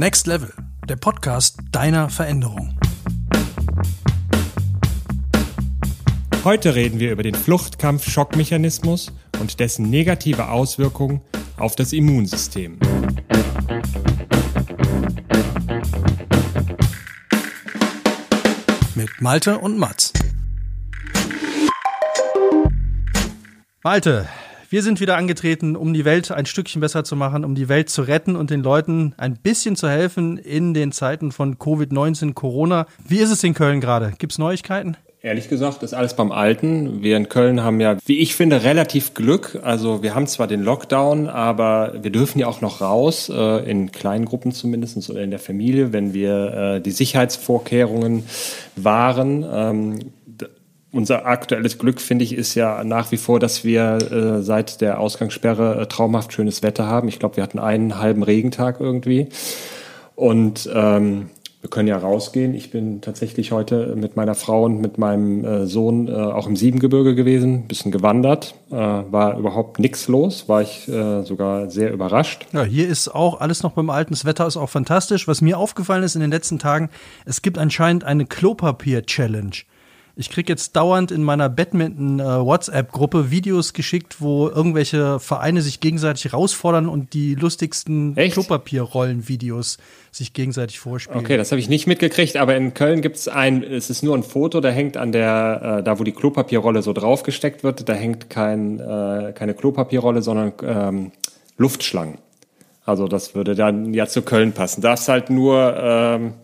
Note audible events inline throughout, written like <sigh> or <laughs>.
Next Level, der Podcast deiner Veränderung. Heute reden wir über den Fluchtkampf-Schockmechanismus und dessen negative Auswirkungen auf das Immunsystem. Mit Malte und Mats. Malte, wir sind wieder angetreten, um die Welt ein Stückchen besser zu machen, um die Welt zu retten und den Leuten ein bisschen zu helfen in den Zeiten von Covid-19, Corona. Wie ist es in Köln gerade? Gibt es Neuigkeiten? Ehrlich gesagt ist alles beim Alten. Wir in Köln haben ja, wie ich finde, relativ Glück. Also wir haben zwar den Lockdown, aber wir dürfen ja auch noch raus, äh, in kleinen Gruppen zumindest oder in der Familie, wenn wir äh, die Sicherheitsvorkehrungen wahren. Ähm, unser aktuelles Glück, finde ich, ist ja nach wie vor, dass wir äh, seit der Ausgangssperre äh, traumhaft schönes Wetter haben. Ich glaube, wir hatten einen halben Regentag irgendwie. Und ähm, wir können ja rausgehen. Ich bin tatsächlich heute mit meiner Frau und mit meinem äh, Sohn äh, auch im Siebengebirge gewesen, bisschen gewandert. Äh, war überhaupt nichts los, war ich äh, sogar sehr überrascht. Ja, hier ist auch alles noch beim Alten. Das Wetter ist auch fantastisch. Was mir aufgefallen ist in den letzten Tagen, es gibt anscheinend eine Klopapier-Challenge. Ich kriege jetzt dauernd in meiner Badminton-WhatsApp-Gruppe äh, Videos geschickt, wo irgendwelche Vereine sich gegenseitig herausfordern und die lustigsten Klopapierrollen-Videos sich gegenseitig vorspielen. Okay, das habe ich nicht mitgekriegt, aber in Köln gibt es ein, es ist nur ein Foto, da hängt an der, äh, da wo die Klopapierrolle so draufgesteckt wird, da hängt kein, äh, keine Klopapierrolle, sondern ähm, Luftschlangen. Also das würde dann ja zu Köln passen. Darfst halt nur ähm,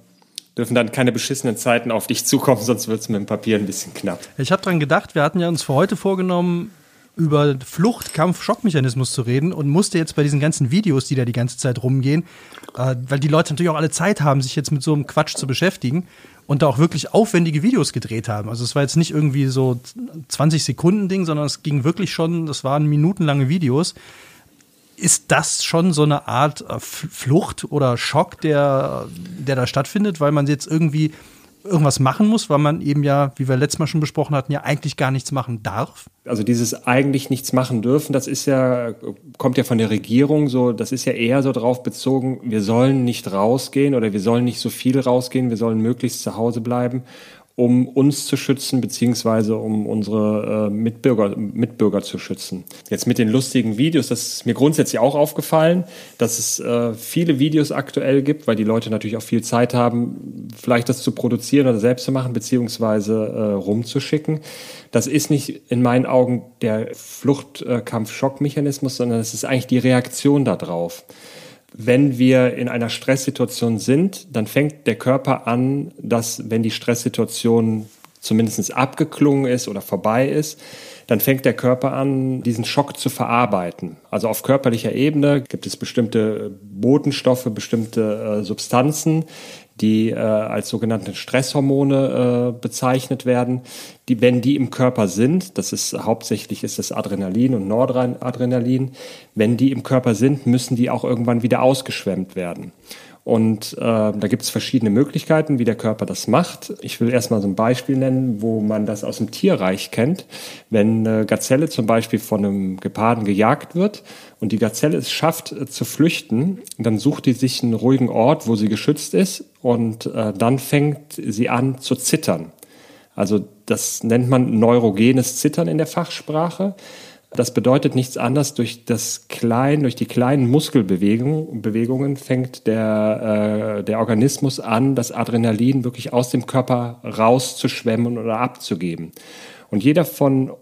dürfen dann keine beschissenen Zeiten auf dich zukommen, <laughs> sonst wird es mit dem Papier ein bisschen knapp. Ich habe dran gedacht, wir hatten ja uns für heute vorgenommen, über Flucht, Kampf, Schockmechanismus zu reden und musste jetzt bei diesen ganzen Videos, die da die ganze Zeit rumgehen, äh, weil die Leute natürlich auch alle Zeit haben, sich jetzt mit so einem Quatsch zu beschäftigen und da auch wirklich aufwendige Videos gedreht haben. Also es war jetzt nicht irgendwie so 20 Sekunden Ding, sondern es ging wirklich schon, das waren minutenlange Videos ist das schon so eine Art äh, Flucht oder Schock, der, der da stattfindet, weil man jetzt irgendwie irgendwas machen muss, weil man eben ja, wie wir letztes Mal schon besprochen hatten, ja eigentlich gar nichts machen darf? Also dieses eigentlich nichts machen dürfen, das ist ja, kommt ja von der Regierung so, das ist ja eher so darauf bezogen, wir sollen nicht rausgehen oder wir sollen nicht so viel rausgehen, wir sollen möglichst zu Hause bleiben um uns zu schützen, beziehungsweise um unsere äh, Mitbürger, Mitbürger zu schützen. Jetzt mit den lustigen Videos, das ist mir grundsätzlich auch aufgefallen, dass es äh, viele Videos aktuell gibt, weil die Leute natürlich auch viel Zeit haben, vielleicht das zu produzieren oder selbst zu machen, beziehungsweise äh, rumzuschicken. Das ist nicht in meinen Augen der Fluchtkampf-Schockmechanismus, sondern es ist eigentlich die Reaktion darauf wenn wir in einer Stresssituation sind, dann fängt der Körper an, dass wenn die Stresssituation zumindest abgeklungen ist oder vorbei ist, dann fängt der Körper an, diesen Schock zu verarbeiten. Also auf körperlicher Ebene gibt es bestimmte Botenstoffe, bestimmte äh, Substanzen, die äh, als sogenannte Stresshormone äh, bezeichnet werden. Die, wenn die im Körper sind, das ist hauptsächlich ist es Adrenalin und Noradrenalin, wenn die im Körper sind, müssen die auch irgendwann wieder ausgeschwemmt werden. Und äh, da gibt es verschiedene Möglichkeiten, wie der Körper das macht. Ich will erstmal so ein Beispiel nennen, wo man das aus dem Tierreich kennt. Wenn eine Gazelle zum Beispiel von einem Geparden gejagt wird und die Gazelle es schafft äh, zu flüchten, dann sucht die sich einen ruhigen Ort, wo sie geschützt ist und äh, dann fängt sie an zu zittern. Also das nennt man neurogenes Zittern in der Fachsprache. Das bedeutet nichts anderes, durch das klein, durch die kleinen Muskelbewegungen Bewegungen fängt der, äh, der Organismus an, das Adrenalin wirklich aus dem Körper rauszuschwemmen oder abzugeben. Und jeder von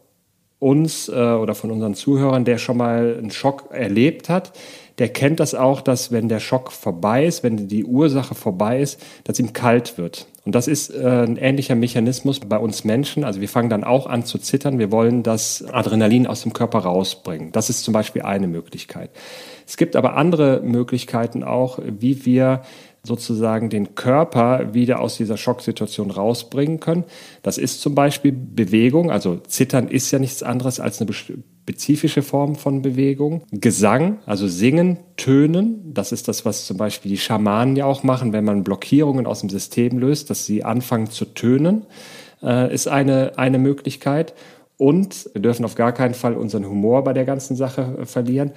uns äh, oder von unseren Zuhörern, der schon mal einen Schock erlebt hat, der kennt das auch, dass wenn der Schock vorbei ist, wenn die Ursache vorbei ist, dass ihm kalt wird. Und das ist äh, ein ähnlicher Mechanismus bei uns Menschen. Also wir fangen dann auch an zu zittern. Wir wollen das Adrenalin aus dem Körper rausbringen. Das ist zum Beispiel eine Möglichkeit. Es gibt aber andere Möglichkeiten auch, wie wir sozusagen den Körper wieder aus dieser Schocksituation rausbringen können. Das ist zum Beispiel Bewegung. Also Zittern ist ja nichts anderes als eine spezifische Form von Bewegung. Gesang, also Singen, Tönen. Das ist das, was zum Beispiel die Schamanen ja auch machen, wenn man Blockierungen aus dem System löst, dass sie anfangen zu tönen, äh, ist eine, eine Möglichkeit. Und wir dürfen auf gar keinen Fall unseren Humor bei der ganzen Sache äh, verlieren.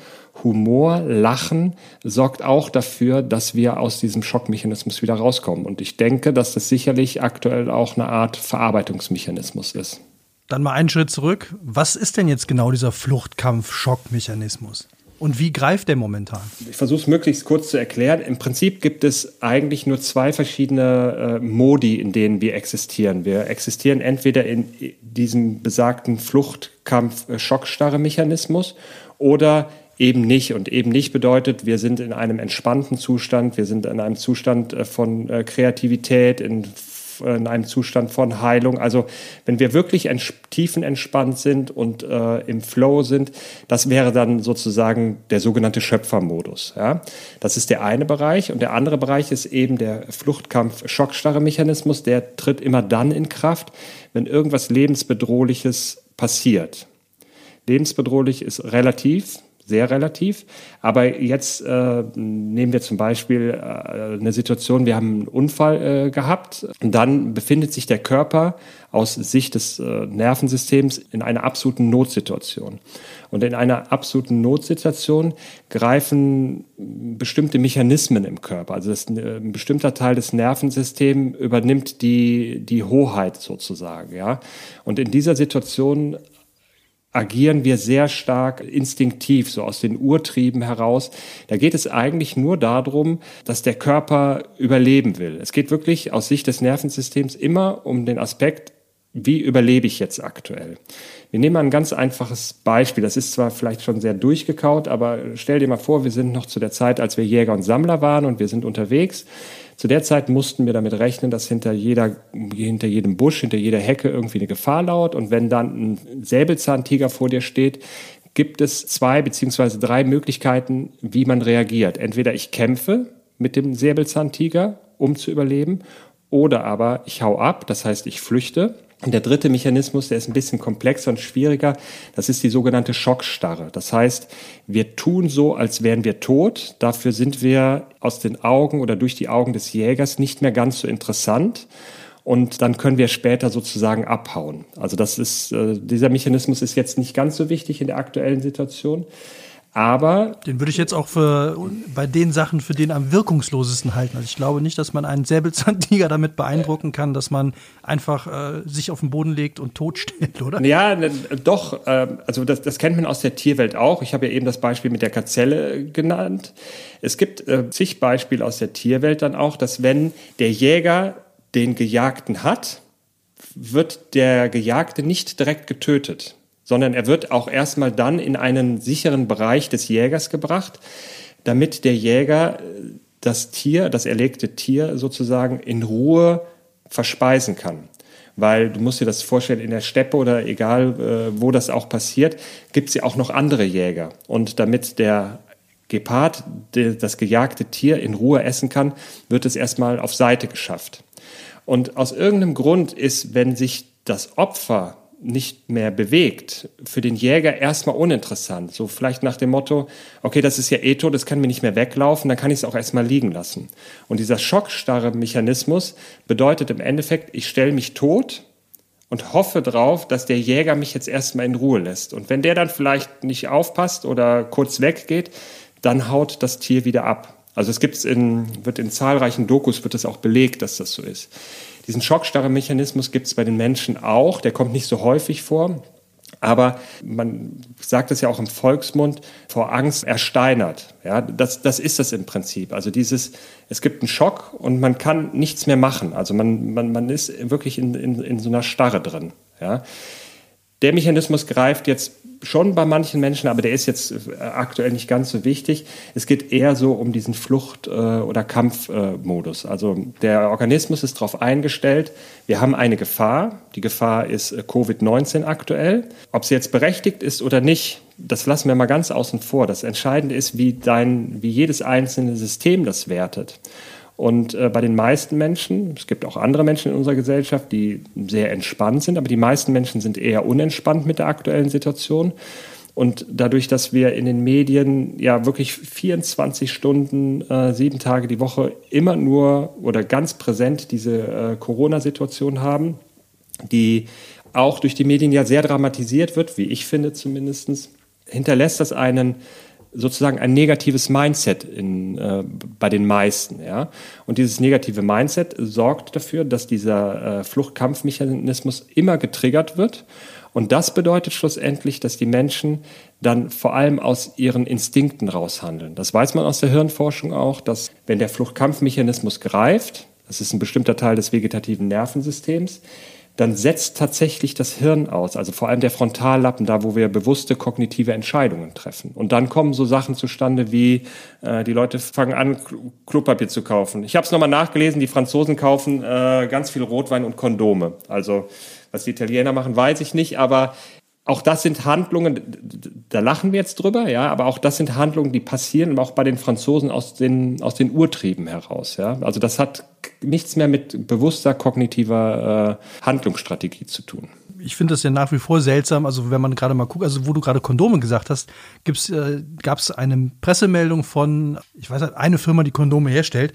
Humor, Lachen sorgt auch dafür, dass wir aus diesem Schockmechanismus wieder rauskommen. Und ich denke, dass das sicherlich aktuell auch eine Art Verarbeitungsmechanismus ist. Dann mal einen Schritt zurück. Was ist denn jetzt genau dieser Fluchtkampf-Schockmechanismus? Und wie greift der momentan? Ich versuche es möglichst kurz zu erklären. Im Prinzip gibt es eigentlich nur zwei verschiedene äh, Modi, in denen wir existieren. Wir existieren entweder in diesem besagten Fluchtkampf-Schockstarre-Mechanismus oder eben nicht. Und eben nicht bedeutet, wir sind in einem entspannten Zustand, wir sind in einem Zustand äh, von äh, Kreativität, in in einem Zustand von Heilung. Also wenn wir wirklich ents tiefenentspannt sind und äh, im Flow sind, das wäre dann sozusagen der sogenannte Schöpfermodus. Ja? Das ist der eine Bereich. Und der andere Bereich ist eben der Fluchtkampf-Schockstarre-Mechanismus. Der tritt immer dann in Kraft, wenn irgendwas lebensbedrohliches passiert. Lebensbedrohlich ist relativ, sehr relativ. Aber jetzt äh, nehmen wir zum Beispiel äh, eine Situation, wir haben einen Unfall äh, gehabt dann befindet sich der Körper aus Sicht des äh, Nervensystems in einer absoluten Notsituation. Und in einer absoluten Notsituation greifen bestimmte Mechanismen im Körper. Also das, äh, ein bestimmter Teil des Nervensystems übernimmt die, die Hoheit sozusagen. Ja? Und in dieser Situation agieren wir sehr stark instinktiv, so aus den Urtrieben heraus. Da geht es eigentlich nur darum, dass der Körper überleben will. Es geht wirklich aus Sicht des Nervensystems immer um den Aspekt, wie überlebe ich jetzt aktuell? Wir nehmen mal ein ganz einfaches Beispiel. Das ist zwar vielleicht schon sehr durchgekaut, aber stell dir mal vor, wir sind noch zu der Zeit, als wir Jäger und Sammler waren und wir sind unterwegs. Zu der Zeit mussten wir damit rechnen, dass hinter jeder, hinter jedem Busch, hinter jeder Hecke irgendwie eine Gefahr lauert. Und wenn dann ein Säbelzahntiger vor dir steht, gibt es zwei beziehungsweise drei Möglichkeiten, wie man reagiert. Entweder ich kämpfe mit dem Säbelzahntiger, um zu überleben, oder aber ich hau ab, das heißt ich flüchte und der dritte Mechanismus, der ist ein bisschen komplexer und schwieriger, das ist die sogenannte Schockstarre. Das heißt, wir tun so, als wären wir tot. Dafür sind wir aus den Augen oder durch die Augen des Jägers nicht mehr ganz so interessant. Und dann können wir später sozusagen abhauen. Also das ist, äh, dieser Mechanismus ist jetzt nicht ganz so wichtig in der aktuellen Situation. Aber. Den würde ich jetzt auch für, bei den Sachen für den am wirkungslosesten halten. Also ich glaube nicht, dass man einen Säbelzahntiger damit beeindrucken kann, dass man einfach äh, sich auf den Boden legt und tot steht, oder? Ja, ne, doch. Äh, also das, das kennt man aus der Tierwelt auch. Ich habe ja eben das Beispiel mit der Gazelle genannt. Es gibt äh, zig Beispiele aus der Tierwelt dann auch, dass wenn der Jäger den Gejagten hat, wird der Gejagte nicht direkt getötet sondern er wird auch erstmal dann in einen sicheren Bereich des Jägers gebracht, damit der Jäger äh, das Tier, das erlegte Tier sozusagen in Ruhe verspeisen kann. Weil du musst dir das vorstellen, in der Steppe oder egal äh, wo das auch passiert, gibt es ja auch noch andere Jäger. Und damit der Gepard das gejagte Tier in Ruhe essen kann, wird es erstmal auf Seite geschafft. Und aus irgendeinem Grund ist, wenn sich das Opfer nicht mehr bewegt, für den Jäger erstmal uninteressant. So vielleicht nach dem Motto, okay, das ist ja eh tot, das kann mir nicht mehr weglaufen, dann kann ich es auch erstmal liegen lassen. Und dieser schockstarre Mechanismus bedeutet im Endeffekt, ich stelle mich tot und hoffe drauf, dass der Jäger mich jetzt erstmal in Ruhe lässt. Und wenn der dann vielleicht nicht aufpasst oder kurz weggeht, dann haut das Tier wieder ab. Also es gibt's in, wird in zahlreichen Dokus wird es auch belegt, dass das so ist. Diesen Schockstarre-Mechanismus gibt es bei den Menschen auch, der kommt nicht so häufig vor. Aber man sagt es ja auch im Volksmund, vor Angst ersteinert. Ja, das, das ist das im Prinzip. Also dieses, es gibt einen Schock und man kann nichts mehr machen. Also man, man, man ist wirklich in, in, in so einer Starre drin. Ja. Der Mechanismus greift jetzt schon bei manchen Menschen, aber der ist jetzt äh, aktuell nicht ganz so wichtig. Es geht eher so um diesen Flucht- äh, oder Kampfmodus. Also der Organismus ist darauf eingestellt, wir haben eine Gefahr. Die Gefahr ist äh, Covid-19 aktuell. Ob sie jetzt berechtigt ist oder nicht, das lassen wir mal ganz außen vor. Das Entscheidende ist, wie, dein, wie jedes einzelne System das wertet. Und äh, bei den meisten Menschen, es gibt auch andere Menschen in unserer Gesellschaft, die sehr entspannt sind, aber die meisten Menschen sind eher unentspannt mit der aktuellen Situation. Und dadurch, dass wir in den Medien ja wirklich 24 Stunden, äh, sieben Tage die Woche immer nur oder ganz präsent diese äh, Corona-Situation haben, die auch durch die Medien ja sehr dramatisiert wird, wie ich finde zumindest, hinterlässt das einen sozusagen ein negatives Mindset in, äh, bei den meisten. Ja? Und dieses negative Mindset sorgt dafür, dass dieser äh, Fluchtkampfmechanismus immer getriggert wird. Und das bedeutet schlussendlich, dass die Menschen dann vor allem aus ihren Instinkten raushandeln. Das weiß man aus der Hirnforschung auch, dass wenn der Fluchtkampfmechanismus greift, das ist ein bestimmter Teil des vegetativen Nervensystems, dann setzt tatsächlich das Hirn aus, also vor allem der Frontallappen, da wo wir bewusste kognitive Entscheidungen treffen. Und dann kommen so Sachen zustande wie, äh, die Leute fangen an, Klopapier zu kaufen. Ich habe es nochmal nachgelesen, die Franzosen kaufen äh, ganz viel Rotwein und Kondome. Also was die Italiener machen, weiß ich nicht, aber auch das sind Handlungen, da lachen wir jetzt drüber, ja, aber auch das sind Handlungen, die passieren, auch bei den Franzosen aus den, aus den Urtrieben heraus, ja. Also das hat nichts mehr mit bewusster kognitiver äh, Handlungsstrategie zu tun. Ich finde das ja nach wie vor seltsam, also wenn man gerade mal guckt, also wo du gerade Kondome gesagt hast, äh, gab es eine Pressemeldung von, ich weiß nicht, eine Firma, die Kondome herstellt,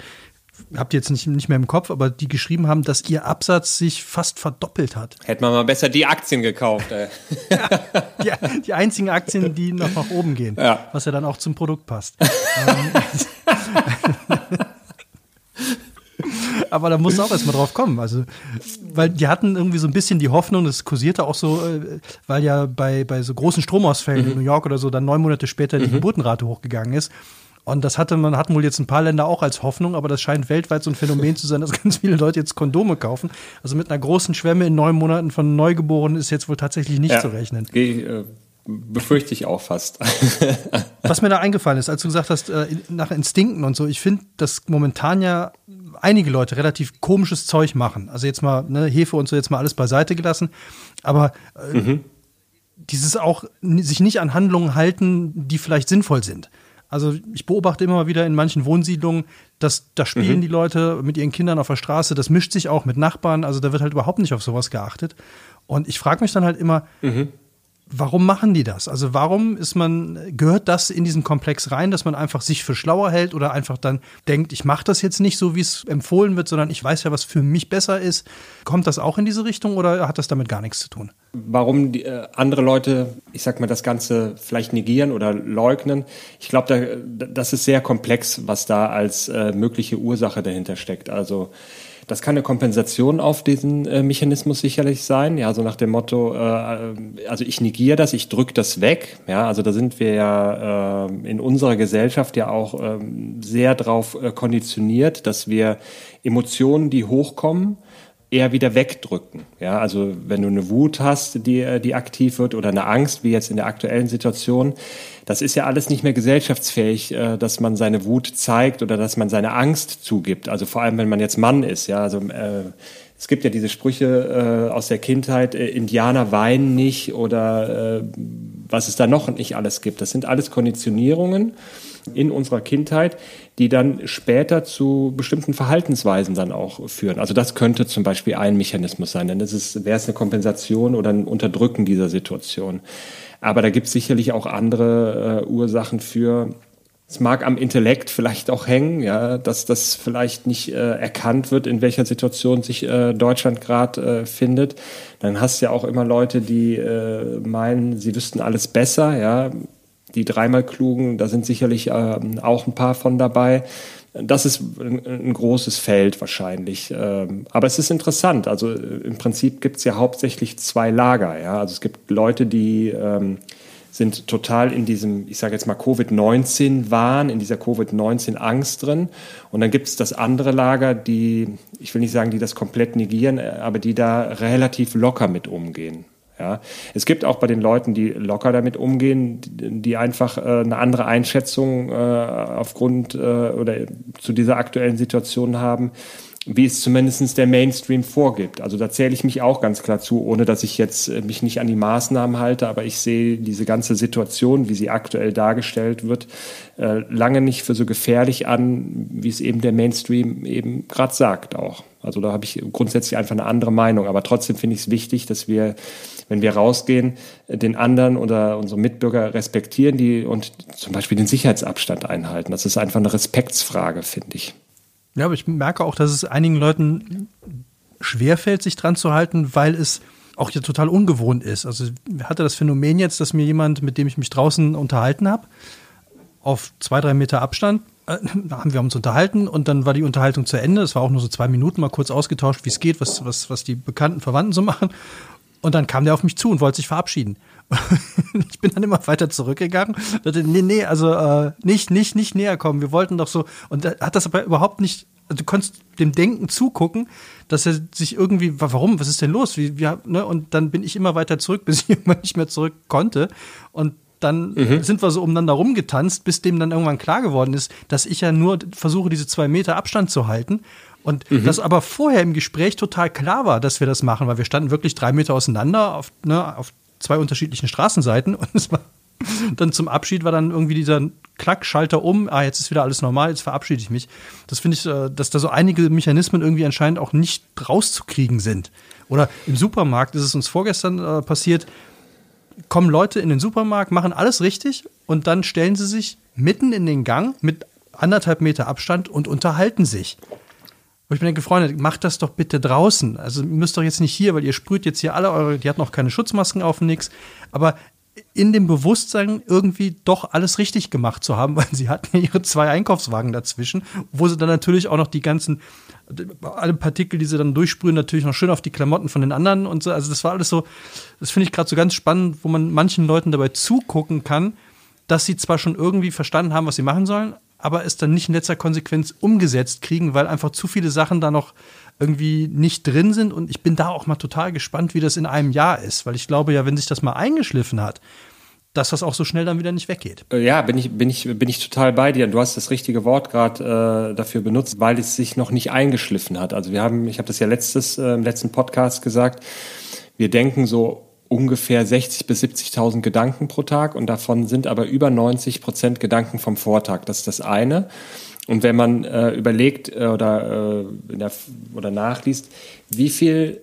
habt ihr jetzt nicht, nicht mehr im Kopf, aber die geschrieben haben, dass ihr Absatz sich fast verdoppelt hat. Hätte man mal besser die Aktien gekauft. Ey. <laughs> ja, die, die, einzigen Aktien, die noch nach oben gehen, ja. was ja dann auch zum Produkt passt. <laughs> aber da muss auch erstmal drauf kommen. Also, weil die hatten irgendwie so ein bisschen die Hoffnung, das kursierte auch so, äh, weil ja bei, bei so großen Stromausfällen mhm. in New York oder so dann neun Monate später die mhm. Geburtenrate hochgegangen ist. Und das hatte man, hatten wohl jetzt ein paar Länder auch als Hoffnung, aber das scheint weltweit so ein Phänomen zu sein, dass <laughs> ganz viele Leute jetzt Kondome kaufen. Also mit einer großen Schwemme in neun Monaten von Neugeborenen ist jetzt wohl tatsächlich nicht ja, zu rechnen. Äh, befürchte ich auch fast. <laughs> Was mir da eingefallen ist, als du gesagt hast, äh, nach Instinkten und so, ich finde, dass momentan ja einige Leute relativ komisches Zeug machen. Also jetzt mal ne, Hefe und so jetzt mal alles beiseite gelassen. Aber äh, mhm. dieses auch sich nicht an Handlungen halten, die vielleicht sinnvoll sind. Also ich beobachte immer wieder in manchen Wohnsiedlungen, dass da spielen mhm. die Leute mit ihren Kindern auf der Straße, das mischt sich auch mit Nachbarn, also da wird halt überhaupt nicht auf sowas geachtet. Und ich frage mich dann halt immer, mhm warum machen die das? Also warum ist man, gehört das in diesen Komplex rein, dass man einfach sich für schlauer hält oder einfach dann denkt, ich mache das jetzt nicht so, wie es empfohlen wird, sondern ich weiß ja, was für mich besser ist. Kommt das auch in diese Richtung oder hat das damit gar nichts zu tun? Warum die, äh, andere Leute, ich sag mal, das Ganze vielleicht negieren oder leugnen, ich glaube, da, das ist sehr komplex, was da als äh, mögliche Ursache dahinter steckt. Also das kann eine Kompensation auf diesen äh, Mechanismus sicherlich sein. Ja, so nach dem Motto, äh, also ich negiere das, ich drücke das weg. Ja, also da sind wir ja äh, in unserer Gesellschaft ja auch äh, sehr darauf äh, konditioniert, dass wir Emotionen, die hochkommen, eher wieder wegdrücken. Ja, also wenn du eine Wut hast, die, die aktiv wird oder eine Angst, wie jetzt in der aktuellen Situation, das ist ja alles nicht mehr gesellschaftsfähig, äh, dass man seine Wut zeigt oder dass man seine Angst zugibt. Also vor allem, wenn man jetzt Mann ist. Ja, also äh, es gibt ja diese Sprüche äh, aus der Kindheit, äh, Indianer weinen nicht oder äh, was es da noch nicht alles gibt. Das sind alles Konditionierungen in unserer Kindheit, die dann später zu bestimmten Verhaltensweisen dann auch führen. Also das könnte zum Beispiel ein Mechanismus sein, denn das ist, wäre es eine Kompensation oder ein Unterdrücken dieser Situation. Aber da gibt es sicherlich auch andere äh, Ursachen für. Es mag am Intellekt vielleicht auch hängen, ja, dass das vielleicht nicht äh, erkannt wird, in welcher Situation sich äh, Deutschland gerade äh, findet. Dann hast du ja auch immer Leute, die äh, meinen, sie wüssten alles besser, ja die dreimal klugen, da sind sicherlich äh, auch ein paar von dabei. Das ist ein, ein großes Feld wahrscheinlich. Ähm, aber es ist interessant. Also äh, im Prinzip gibt es ja hauptsächlich zwei Lager. Ja? Also es gibt Leute, die ähm, sind total in diesem, ich sage jetzt mal, Covid-19-Wahn, in dieser Covid-19-Angst drin. Und dann gibt es das andere Lager, die, ich will nicht sagen, die das komplett negieren, äh, aber die da relativ locker mit umgehen. Ja, es gibt auch bei den Leuten, die locker damit umgehen, die einfach äh, eine andere Einschätzung äh, aufgrund äh, oder zu dieser aktuellen Situation haben, wie es zumindest der Mainstream vorgibt. Also da zähle ich mich auch ganz klar zu, ohne dass ich jetzt äh, mich nicht an die Maßnahmen halte, aber ich sehe diese ganze Situation, wie sie aktuell dargestellt wird, äh, lange nicht für so gefährlich an, wie es eben der Mainstream eben gerade sagt auch. Also da habe ich grundsätzlich einfach eine andere Meinung. Aber trotzdem finde ich es wichtig, dass wir wenn wir rausgehen, den anderen oder unsere Mitbürger respektieren die und zum Beispiel den Sicherheitsabstand einhalten. Das ist einfach eine Respektsfrage, finde ich. Ja, aber ich merke auch, dass es einigen Leuten schwerfällt, sich dran zu halten, weil es auch hier total ungewohnt ist. Also ich hatte das Phänomen jetzt, dass mir jemand, mit dem ich mich draußen unterhalten habe, auf zwei, drei Meter Abstand, äh, <laughs> haben wir uns unterhalten und dann war die Unterhaltung zu Ende. Es war auch nur so zwei Minuten, mal kurz ausgetauscht, wie es geht, was, was, was die bekannten Verwandten so <laughs> machen. Und dann kam der auf mich zu und wollte sich verabschieden. <laughs> ich bin dann immer weiter zurückgegangen. Dachte, nee, nee, also äh, nicht, nicht, nicht näher kommen. Wir wollten doch so. Und er hat das aber überhaupt nicht. Also du konntest dem Denken zugucken, dass er sich irgendwie, warum, was ist denn los? Wie, wie, ne? Und dann bin ich immer weiter zurück, <laughs> bis ich irgendwann nicht mehr zurück konnte. Und dann mhm. sind wir so umeinander rumgetanzt, bis dem dann irgendwann klar geworden ist, dass ich ja nur versuche, diese zwei Meter Abstand zu halten. Und mhm. das aber vorher im Gespräch total klar war, dass wir das machen, weil wir standen wirklich drei Meter auseinander auf, ne, auf zwei unterschiedlichen Straßenseiten <laughs> und es war dann zum Abschied war dann irgendwie dieser Klackschalter um, ah, jetzt ist wieder alles normal, jetzt verabschiede ich mich. Das finde ich, äh, dass da so einige Mechanismen irgendwie anscheinend auch nicht rauszukriegen sind. Oder im Supermarkt ist es uns vorgestern äh, passiert, kommen Leute in den Supermarkt, machen alles richtig und dann stellen sie sich mitten in den Gang mit anderthalb Meter Abstand und unterhalten sich. Und ich bin denke, Freunde, macht das doch bitte draußen. Also ihr müsst doch jetzt nicht hier, weil ihr sprüht jetzt hier alle eure, die hat noch keine Schutzmasken auf und nix. Aber in dem Bewusstsein irgendwie doch alles richtig gemacht zu haben, <laughs> weil sie hatten ja ihre zwei Einkaufswagen dazwischen, wo sie dann natürlich auch noch die ganzen, alle Partikel, die sie dann durchsprühen, natürlich noch schön auf die Klamotten von den anderen und so. Also das war alles so, das finde ich gerade so ganz spannend, wo man manchen Leuten dabei zugucken kann, dass sie zwar schon irgendwie verstanden haben, was sie machen sollen, aber es dann nicht in letzter Konsequenz umgesetzt kriegen, weil einfach zu viele Sachen da noch irgendwie nicht drin sind. Und ich bin da auch mal total gespannt, wie das in einem Jahr ist, weil ich glaube ja, wenn sich das mal eingeschliffen hat, dass das auch so schnell dann wieder nicht weggeht. Äh, ja, bin ich, bin ich, bin ich total bei dir. Du hast das richtige Wort gerade äh, dafür benutzt, weil es sich noch nicht eingeschliffen hat. Also wir haben, ich habe das ja letztes, äh, im letzten Podcast gesagt, wir denken so ungefähr 60 bis 70.000 Gedanken pro Tag und davon sind aber über 90 Prozent Gedanken vom Vortag. Das ist das eine. Und wenn man äh, überlegt äh, oder, äh, der, oder nachliest, wie viel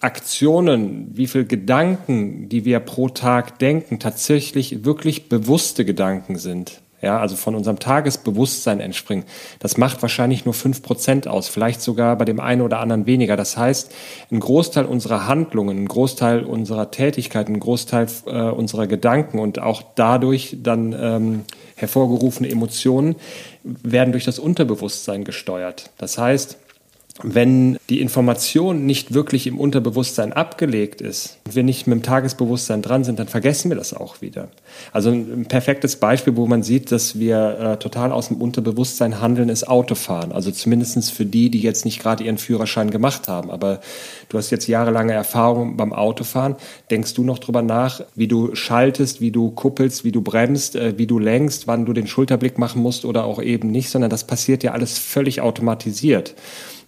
Aktionen, wie viel Gedanken, die wir pro Tag denken, tatsächlich wirklich bewusste Gedanken sind, ja, also von unserem Tagesbewusstsein entspringen. Das macht wahrscheinlich nur fünf Prozent aus, vielleicht sogar bei dem einen oder anderen weniger. Das heißt, ein Großteil unserer Handlungen, ein Großteil unserer Tätigkeiten, ein Großteil äh, unserer Gedanken und auch dadurch dann ähm, hervorgerufene Emotionen werden durch das Unterbewusstsein gesteuert. Das heißt, wenn die Information nicht wirklich im Unterbewusstsein abgelegt ist und wir nicht mit dem Tagesbewusstsein dran sind, dann vergessen wir das auch wieder. Also ein perfektes Beispiel, wo man sieht, dass wir äh, total aus dem Unterbewusstsein handeln, ist Autofahren. Also zumindestens für die, die jetzt nicht gerade ihren Führerschein gemacht haben. Aber du hast jetzt jahrelange Erfahrung beim Autofahren. Denkst du noch drüber nach, wie du schaltest, wie du kuppelst, wie du bremst, äh, wie du lenkst, wann du den Schulterblick machen musst oder auch eben nicht, sondern das passiert ja alles völlig automatisiert.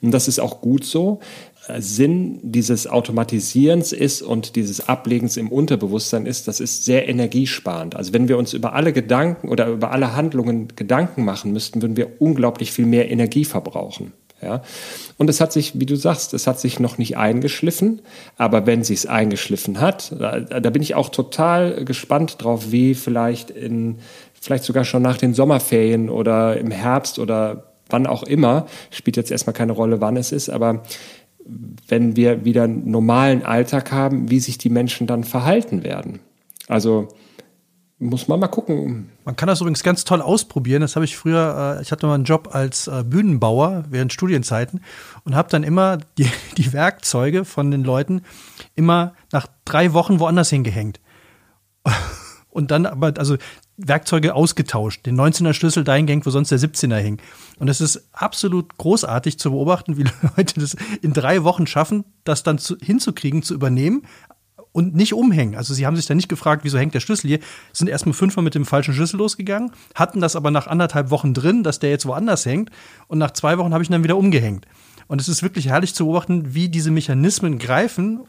Und das ist auch gut so. Äh, Sinn dieses Automatisierens ist und dieses Ablegens im Unterbewusstsein ist, das ist sehr energiesparend. Also wenn wir uns über alle Gedanken oder über alle Handlungen Gedanken machen müssten, würden wir unglaublich viel mehr Energie verbrauchen. Ja? Und es hat sich, wie du sagst, es hat sich noch nicht eingeschliffen, aber wenn sie es eingeschliffen hat, da, da bin ich auch total gespannt drauf, wie vielleicht in, vielleicht sogar schon nach den Sommerferien oder im Herbst oder wann auch immer, spielt jetzt erstmal keine Rolle, wann es ist, aber wenn wir wieder einen normalen Alltag haben, wie sich die Menschen dann verhalten werden. Also muss man mal gucken. Man kann das übrigens ganz toll ausprobieren. Das habe ich früher, äh, ich hatte mal einen Job als äh, Bühnenbauer während Studienzeiten und habe dann immer <laughs> die, die Werkzeuge von den Leuten immer nach drei Wochen woanders hingehängt. <laughs> Und dann aber, also Werkzeuge ausgetauscht, den 19er Schlüssel dahin gehängt, wo sonst der 17er hing. Und es ist absolut großartig zu beobachten, wie <laughs> Leute das in drei Wochen schaffen, das dann zu, hinzukriegen, zu übernehmen und nicht umhängen. Also sie haben sich dann nicht gefragt, wieso hängt der Schlüssel hier, sind erstmal fünfmal mit dem falschen Schlüssel losgegangen, hatten das aber nach anderthalb Wochen drin, dass der jetzt woanders hängt und nach zwei Wochen habe ich ihn dann wieder umgehängt. Und es ist wirklich herrlich zu beobachten, wie diese Mechanismen greifen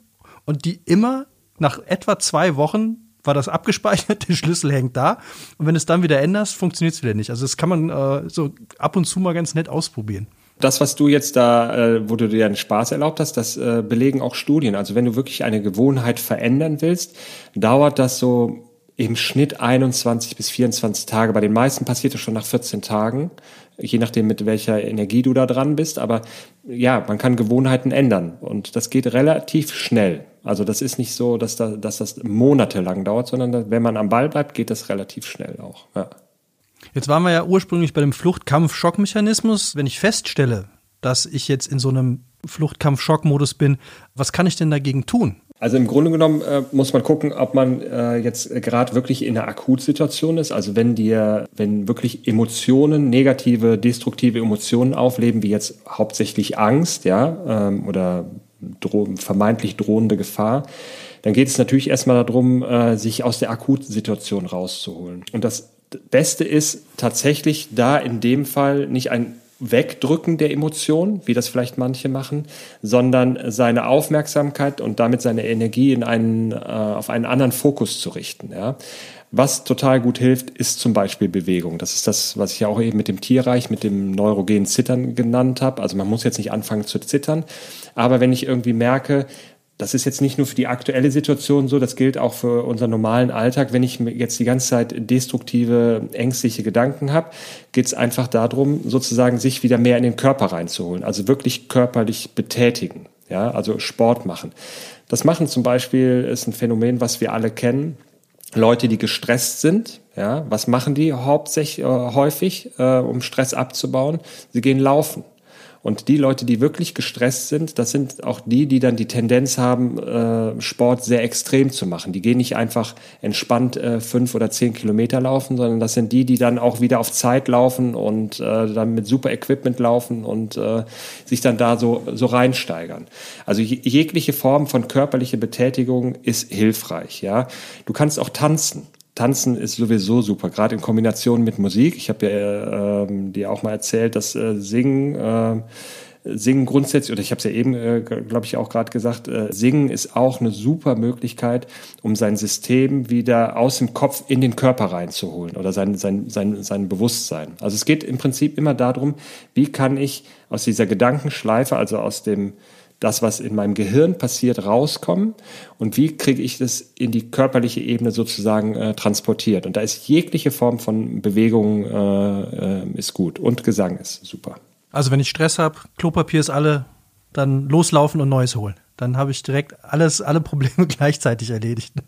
und die immer nach etwa zwei Wochen war das abgespeichert, <laughs> der Schlüssel hängt da. Und wenn du es dann wieder änderst, funktioniert es wieder nicht. Also das kann man äh, so ab und zu mal ganz nett ausprobieren. Das, was du jetzt da, äh, wo du dir einen Spaß erlaubt hast, das äh, belegen auch Studien. Also wenn du wirklich eine Gewohnheit verändern willst, dauert das so im Schnitt 21 bis 24 Tage. Bei den meisten passiert es schon nach 14 Tagen, je nachdem, mit welcher Energie du da dran bist. Aber ja, man kann Gewohnheiten ändern und das geht relativ schnell. Also das ist nicht so, dass, da, dass das monatelang dauert, sondern wenn man am Ball bleibt, geht das relativ schnell auch. Ja. Jetzt waren wir ja ursprünglich bei dem Fluchtkampf-Schockmechanismus. Wenn ich feststelle, dass ich jetzt in so einem Fluchtkampf-Schock-Modus bin, was kann ich denn dagegen tun? Also im Grunde genommen äh, muss man gucken, ob man äh, jetzt gerade wirklich in einer Akutsituation ist. Also wenn dir, wenn wirklich Emotionen, negative, destruktive Emotionen aufleben, wie jetzt hauptsächlich Angst, ja, ähm, oder dro vermeintlich drohende Gefahr, dann geht es natürlich erstmal darum, äh, sich aus der Akutsituation rauszuholen. Und das Beste ist tatsächlich da in dem Fall nicht ein Wegdrücken der Emotion, wie das vielleicht manche machen, sondern seine Aufmerksamkeit und damit seine Energie in einen, äh, auf einen anderen Fokus zu richten. Ja. Was total gut hilft, ist zum Beispiel Bewegung. Das ist das, was ich ja auch eben mit dem Tierreich, mit dem neurogenen Zittern genannt habe. Also man muss jetzt nicht anfangen zu zittern, aber wenn ich irgendwie merke, das ist jetzt nicht nur für die aktuelle Situation so, das gilt auch für unseren normalen Alltag. Wenn ich jetzt die ganze Zeit destruktive, ängstliche Gedanken habe, geht es einfach darum, sozusagen sich wieder mehr in den Körper reinzuholen. Also wirklich körperlich betätigen, ja, also Sport machen. Das machen zum Beispiel ist ein Phänomen, was wir alle kennen. Leute, die gestresst sind, ja, was machen die hauptsächlich äh, häufig, äh, um Stress abzubauen? Sie gehen laufen. Und die Leute, die wirklich gestresst sind, das sind auch die, die dann die Tendenz haben, äh, Sport sehr extrem zu machen. Die gehen nicht einfach entspannt äh, fünf oder zehn Kilometer laufen, sondern das sind die, die dann auch wieder auf Zeit laufen und äh, dann mit super Equipment laufen und sich dann da so, so reinsteigern. Also jegliche Form von körperlicher Betätigung ist hilfreich. Ja, Du kannst auch tanzen. Tanzen ist sowieso super, gerade in Kombination mit Musik. Ich habe ja äh, dir auch mal erzählt, dass äh, Singen, äh, Singen grundsätzlich, oder ich habe es ja eben, äh, glaube ich, auch gerade gesagt, äh, Singen ist auch eine super Möglichkeit, um sein System wieder aus dem Kopf in den Körper reinzuholen oder sein, sein, sein, sein Bewusstsein. Also es geht im Prinzip immer darum, wie kann ich aus dieser Gedankenschleife, also aus dem das, was in meinem Gehirn passiert, rauskommen und wie kriege ich das in die körperliche Ebene sozusagen äh, transportiert. Und da ist jegliche Form von Bewegung äh, äh, ist gut und Gesang ist super. Also wenn ich Stress habe, Klopapier ist alle, dann loslaufen und Neues holen. Dann habe ich direkt alles, alle Probleme <laughs> gleichzeitig erledigt. <laughs>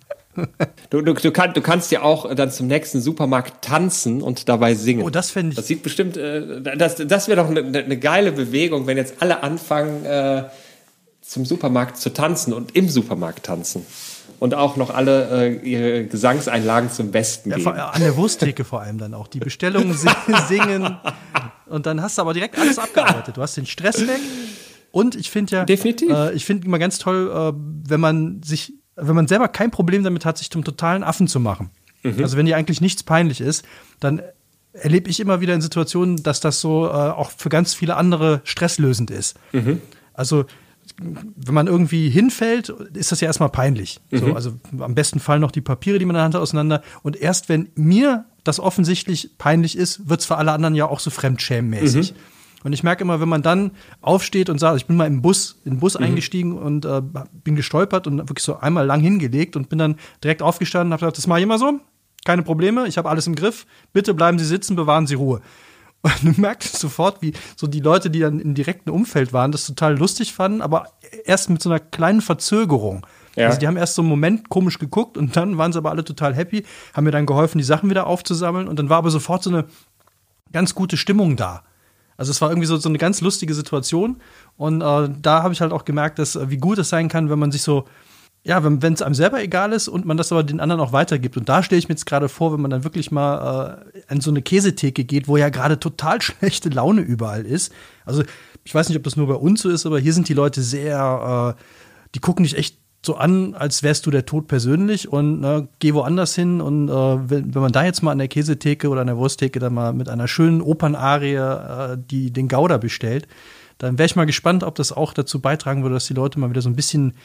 Du, du, du, kann, du kannst ja auch dann zum nächsten Supermarkt tanzen und dabei singen. Oh, das fände ich. Das sieht bestimmt, äh, das, das wäre doch eine ne geile Bewegung, wenn jetzt alle anfangen, äh, zum Supermarkt zu tanzen und im Supermarkt tanzen. Und auch noch alle äh, ihre Gesangseinlagen zum Besten ja, geben. An der Wursttheke vor allem dann auch. Die Bestellungen <laughs> singen. Und dann hast du aber direkt alles abgearbeitet. Du hast den Stress weg. Und ich finde ja, Definitiv. Äh, ich finde immer ganz toll, äh, wenn man sich, wenn man selber kein Problem damit hat, sich zum totalen Affen zu machen. Mhm. Also wenn dir eigentlich nichts peinlich ist, dann erlebe ich immer wieder in Situationen, dass das so äh, auch für ganz viele andere stresslösend ist. Mhm. Also wenn man irgendwie hinfällt, ist das ja erstmal peinlich. Mhm. So, also am besten fallen noch die Papiere, die man in der Hand hat, auseinander. Und erst wenn mir das offensichtlich peinlich ist, wird es für alle anderen ja auch so fremdschämmäßig. Mhm. Und ich merke immer, wenn man dann aufsteht und sagt, ich bin mal im Bus, in den Bus mhm. eingestiegen und äh, bin gestolpert und wirklich so einmal lang hingelegt und bin dann direkt aufgestanden und habe gesagt, das mache ich immer so, keine Probleme, ich habe alles im Griff, bitte bleiben Sie sitzen, bewahren Sie Ruhe. Und du merkst sofort, wie so die Leute, die dann im direkten Umfeld waren, das total lustig fanden, aber erst mit so einer kleinen Verzögerung. Ja. Also die haben erst so einen Moment komisch geguckt und dann waren sie aber alle total happy, haben mir dann geholfen, die Sachen wieder aufzusammeln und dann war aber sofort so eine ganz gute Stimmung da. Also es war irgendwie so, so eine ganz lustige Situation und äh, da habe ich halt auch gemerkt, dass äh, wie gut es sein kann, wenn man sich so ja, wenn es einem selber egal ist und man das aber den anderen auch weitergibt. Und da stelle ich mir jetzt gerade vor, wenn man dann wirklich mal äh, an so eine Käsetheke geht, wo ja gerade total <laughs> schlechte Laune überall ist. Also ich weiß nicht, ob das nur bei uns so ist, aber hier sind die Leute sehr, äh, die gucken dich echt so an, als wärst du der Tod persönlich und ne, geh woanders hin. Und äh, wenn, wenn, man da jetzt mal an der Käsetheke oder an der Wursttheke dann mal mit einer schönen Opernarie äh, die, den Gouda bestellt, dann wäre ich mal gespannt, ob das auch dazu beitragen würde, dass die Leute mal wieder so ein bisschen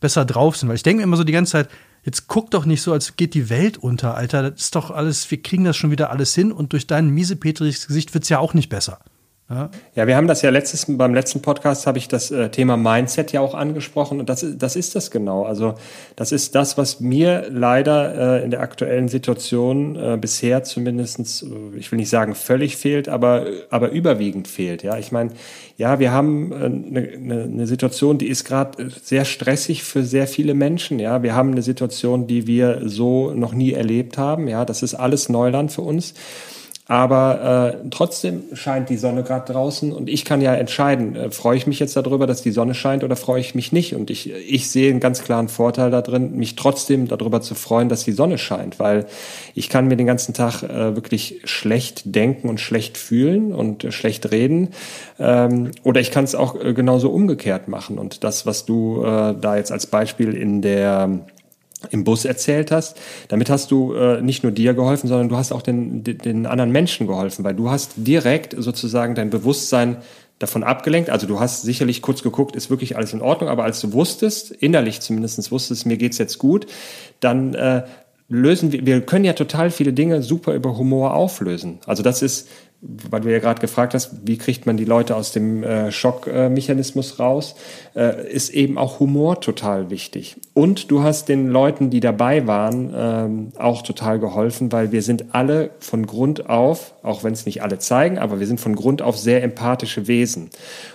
besser drauf sind. Weil ich denke mir immer so die ganze Zeit, jetzt guck doch nicht so, als geht die Welt unter, Alter. Das ist doch alles, wir kriegen das schon wieder alles hin und durch dein miesepetriges Gesicht wird es ja auch nicht besser. Ja. ja, wir haben das ja letztes, beim letzten Podcast habe ich das äh, Thema Mindset ja auch angesprochen und das, das ist das genau. Also das ist das, was mir leider äh, in der aktuellen Situation äh, bisher zumindestens, äh, ich will nicht sagen völlig fehlt, aber, aber überwiegend fehlt. Ja, ich meine, ja, wir haben eine äh, ne, ne Situation, die ist gerade sehr stressig für sehr viele Menschen. Ja, wir haben eine Situation, die wir so noch nie erlebt haben. Ja, das ist alles Neuland für uns. Aber äh, trotzdem scheint die Sonne gerade draußen und ich kann ja entscheiden, äh, freue ich mich jetzt darüber, dass die Sonne scheint oder freue ich mich nicht. Und ich, ich sehe einen ganz klaren Vorteil darin, mich trotzdem darüber zu freuen, dass die Sonne scheint, weil ich kann mir den ganzen Tag äh, wirklich schlecht denken und schlecht fühlen und äh, schlecht reden. Ähm, oder ich kann es auch äh, genauso umgekehrt machen. Und das, was du äh, da jetzt als Beispiel in der im Bus erzählt hast. Damit hast du äh, nicht nur dir geholfen, sondern du hast auch den, den anderen Menschen geholfen, weil du hast direkt sozusagen dein Bewusstsein davon abgelenkt. Also du hast sicherlich kurz geguckt, ist wirklich alles in Ordnung, aber als du wusstest, innerlich zumindest wusstest, mir geht's jetzt gut, dann äh, lösen wir, wir können ja total viele Dinge super über Humor auflösen. Also das ist weil du ja gerade gefragt hast, wie kriegt man die Leute aus dem äh, Schockmechanismus raus, äh, ist eben auch Humor total wichtig. Und du hast den Leuten, die dabei waren, ähm, auch total geholfen, weil wir sind alle von Grund auf, auch wenn es nicht alle zeigen, aber wir sind von Grund auf sehr empathische Wesen.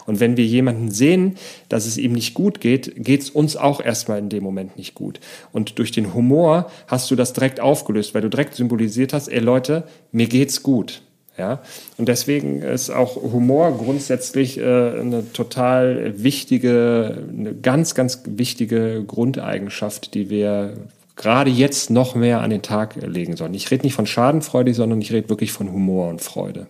Und wenn wir jemanden sehen, dass es ihm nicht gut geht, geht es uns auch erstmal in dem Moment nicht gut. Und durch den Humor hast du das direkt aufgelöst, weil du direkt symbolisiert hast, ey Leute, mir geht's gut. Ja, und deswegen ist auch Humor grundsätzlich äh, eine total wichtige, eine ganz, ganz wichtige Grundeigenschaft, die wir gerade jetzt noch mehr an den Tag legen sollen. Ich rede nicht von Schadenfreude, sondern ich rede wirklich von Humor und Freude.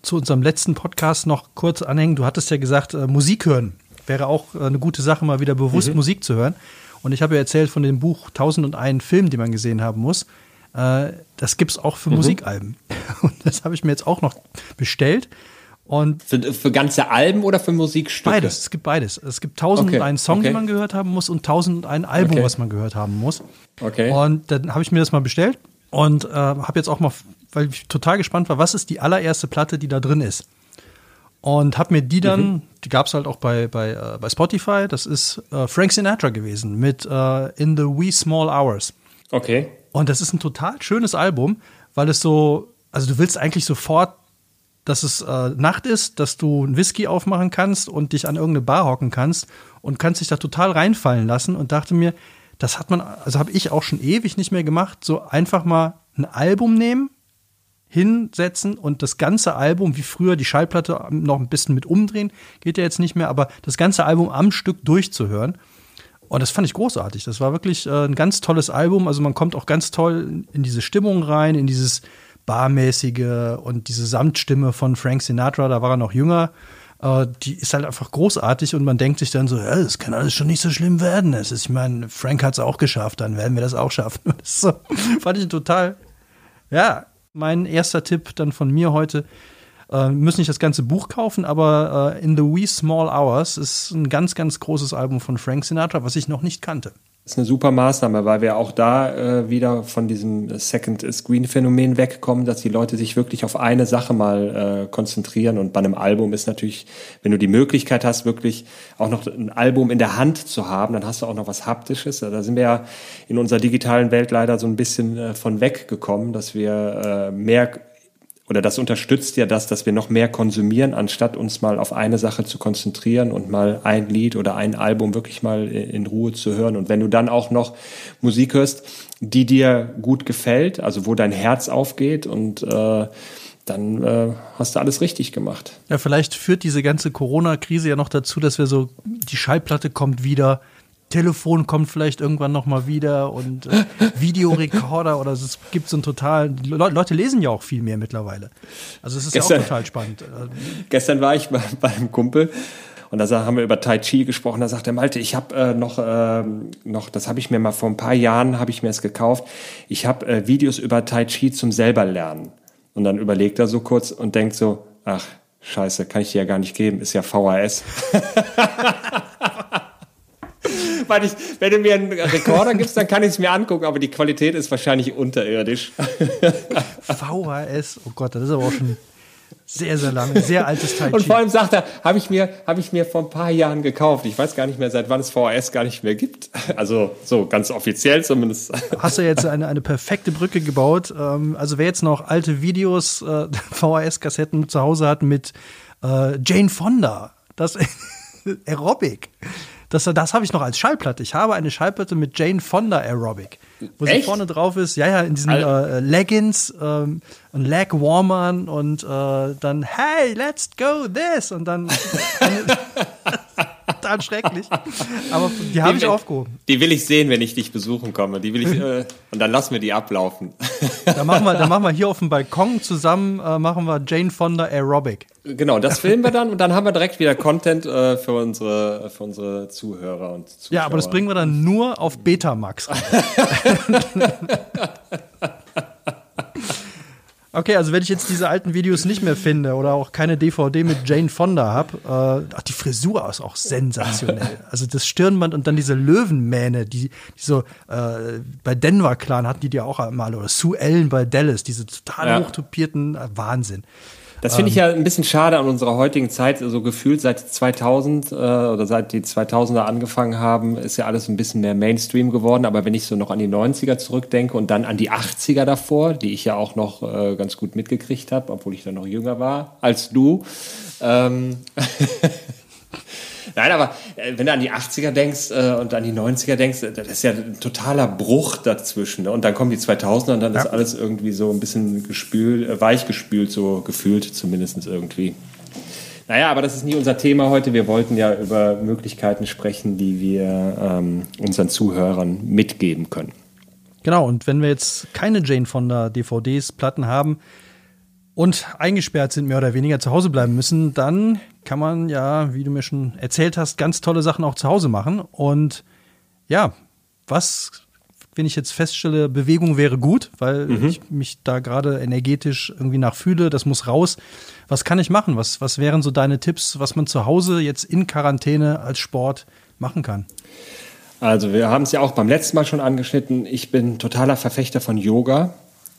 Zu unserem letzten Podcast noch kurz anhängen. Du hattest ja gesagt, äh, Musik hören wäre auch äh, eine gute Sache, mal wieder bewusst mhm. Musik zu hören. Und ich habe ja erzählt von dem Buch 1001 Film, den man gesehen haben muss. Äh, das gibt es auch für mhm. Musikalben. <laughs> Und das habe ich mir jetzt auch noch bestellt. Und für, für, ganze Alben oder für Musikstücke? Beides, es gibt beides. Es gibt tausend okay. einen Song, okay. den man gehört haben muss und tausend ein Album, okay. was man gehört haben muss. Okay. Und dann habe ich mir das mal bestellt und äh, habe jetzt auch mal, weil ich total gespannt war, was ist die allererste Platte, die da drin ist. Und habe mir die dann, mhm. die gab es halt auch bei, bei, äh, bei Spotify, das ist äh, Frank Sinatra gewesen mit äh, In the Wee Small Hours. Okay. Und das ist ein total schönes Album, weil es so, also du willst eigentlich sofort, dass es äh, Nacht ist, dass du einen Whisky aufmachen kannst und dich an irgendeine Bar hocken kannst und kannst dich da total reinfallen lassen und dachte mir, das hat man, also habe ich auch schon ewig nicht mehr gemacht, so einfach mal ein Album nehmen, hinsetzen und das ganze Album, wie früher die Schallplatte noch ein bisschen mit umdrehen, geht ja jetzt nicht mehr, aber das ganze Album am Stück durchzuhören. Und das fand ich großartig. Das war wirklich äh, ein ganz tolles Album. Also man kommt auch ganz toll in diese Stimmung rein, in dieses barmäßige und diese Samtstimme von Frank Sinatra. Da war er noch jünger. Äh, die ist halt einfach großartig und man denkt sich dann so, ja, das kann alles schon nicht so schlimm werden. Es ist, ich meine, Frank hat es auch geschafft, dann werden wir das auch schaffen. <laughs> Das so, fand ich total, ja, mein erster Tipp dann von mir heute äh, müssen nicht das ganze Buch kaufen, aber äh, In the Wee Small Hours ist ein ganz, ganz großes Album von Frank Sinatra, was ich noch nicht kannte. Das ist eine super Maßnahme, weil wir auch da äh, wieder von diesem Second Screen Phänomen wegkommen, dass die Leute sich wirklich auf eine Sache mal äh, konzentrieren. Und bei einem Album ist natürlich, wenn du die Möglichkeit hast, wirklich auch noch ein Album in der Hand zu haben, dann hast du auch noch was Haptisches. Da sind wir ja in unserer digitalen Welt leider so ein bisschen äh, von weggekommen, dass wir äh, mehr oder das unterstützt ja das, dass wir noch mehr konsumieren, anstatt uns mal auf eine Sache zu konzentrieren und mal ein Lied oder ein Album wirklich mal in Ruhe zu hören. Und wenn du dann auch noch Musik hörst, die dir gut gefällt, also wo dein Herz aufgeht und äh, dann äh, hast du alles richtig gemacht. Ja, vielleicht führt diese ganze Corona-Krise ja noch dazu, dass wir so, die Schallplatte kommt wieder, Telefon kommt vielleicht irgendwann noch mal wieder und äh, <laughs> Videorekorder oder es gibt so ein total Le Leute lesen ja auch viel mehr mittlerweile. Also es ist gestern, ja auch total spannend. Gestern war ich bei, bei einem Kumpel und da haben wir über Tai Chi gesprochen. Da sagt der Malte, ich habe äh, noch äh, noch, das habe ich mir mal vor ein paar Jahren habe ich mir es gekauft. Ich habe äh, Videos über Tai Chi zum selber lernen. Und dann überlegt er so kurz und denkt so, ach Scheiße, kann ich dir ja gar nicht geben, ist ja VHS. <laughs> Weil ich, wenn du mir einen Rekorder gibst, dann kann ich es mir angucken, aber die Qualität ist wahrscheinlich unterirdisch. VHS, oh Gott, das ist aber auch schon. Sehr, sehr lange, sehr altes Chi. Und vor allem sagt er, habe ich, mir, hab ich mir vor ein paar Jahren gekauft. Ich weiß gar nicht mehr, seit wann es VHS gar nicht mehr gibt. Also so ganz offiziell zumindest. Hast du jetzt eine, eine perfekte Brücke gebaut. Ähm, also wer jetzt noch alte Videos, äh, VHS-Kassetten zu Hause hat mit äh, Jane Fonda, das <laughs> Aerobic. Das, das habe ich noch als Schallplatte. Ich habe eine Schallplatte mit Jane Fonda Aerobic. Wo sie Echt? vorne drauf ist, ja, ja, in diesen äh, Leggings ähm, und Leg Warmern und äh, dann, hey, let's go this und dann <laughs> total schrecklich. Aber die habe ich aufgehoben. Die will ich sehen, wenn ich dich besuchen komme. Die will ich, <laughs> äh, und dann lassen wir die ablaufen. <laughs> Da machen wir, da machen wir hier auf dem Balkon zusammen, äh, machen wir Jane Fonda Aerobic. Genau, das filmen wir dann und dann haben wir direkt wieder Content äh, für, unsere, für unsere Zuhörer und Zuschauer. Ja, aber das bringen wir dann nur auf Betamax. <laughs> Okay, also wenn ich jetzt diese alten Videos nicht mehr finde oder auch keine DVD mit Jane Fonda habe, äh, ach, die Frisur ist auch sensationell. <laughs> Also das Stirnband und dann diese Löwenmähne, die, die so äh, bei Denver Clan hatten die die auch mal oder Sue Ellen bei Dallas, diese total Ja. hochtopierten äh, Wahnsinn. Das finde ich ja ein bisschen schade an unserer heutigen Zeit. So gefühlt seit 2000 äh, oder seit die 2000er angefangen haben, ist ja alles ein bisschen mehr Mainstream geworden. Aber wenn ich so noch an die 90er zurückdenke und dann an die 80er davor, die ich ja auch noch äh, ganz gut mitgekriegt habe, obwohl ich dann noch jünger war als du. Ähm <laughs> Nein, aber äh, wenn du an die 80er denkst äh, und an die 90er denkst, äh, das ist ja ein totaler Bruch dazwischen. Ne? Und dann kommen die 2000er und dann ist alles irgendwie so ein bisschen gespült, weich gespült, so gefühlt zumindest irgendwie. Naja, aber das ist nie unser Thema heute. Wir wollten ja über Möglichkeiten sprechen, die wir ähm, unseren Zuhörern mitgeben können. Genau, und wenn wir jetzt keine Jane Fonda DVDs, Platten haben und eingesperrt sind, mehr oder weniger zu Hause bleiben müssen, dann kann man ja, wie du mir schon erzählt hast, ganz tolle Sachen auch zu Hause machen. Und ja, was, wenn ich jetzt feststelle, Bewegung wäre gut, weil ich mich da gerade energetisch irgendwie nachfühle, das muss raus. Was kann ich machen? Was, was wären so deine Tipps, was man zu Hause jetzt in Quarantäne als Sport machen kann? Also wir haben es ja auch beim letzten Mal schon angeschnitten. Ich bin totaler Verfechter von Yoga,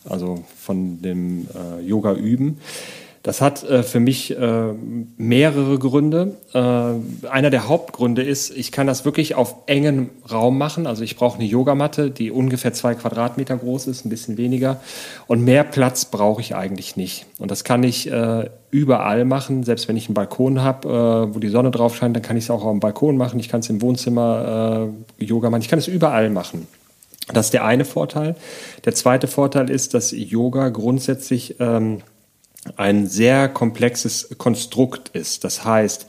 also von dem äh, Yoga üben. Das hat äh, für mich äh, mehrere Gründe. Äh, einer der Hauptgründe ist, ich kann das wirklich auf engem Raum machen. Also ich brauche eine Yogamatte, die ungefähr zwei Quadratmeter groß ist, ein bisschen weniger. Und mehr Platz brauche ich eigentlich nicht. Und das kann ich äh, überall machen. Selbst wenn ich einen Balkon habe, äh, wo die Sonne drauf scheint, dann kann ich es auch auf dem Balkon machen. Ich kann es im Wohnzimmer äh, Yoga machen. Ich kann es überall machen. Das ist der eine Vorteil. Der zweite Vorteil ist, dass Yoga grundsätzlich ähm, ein sehr komplexes Konstrukt ist. Das heißt,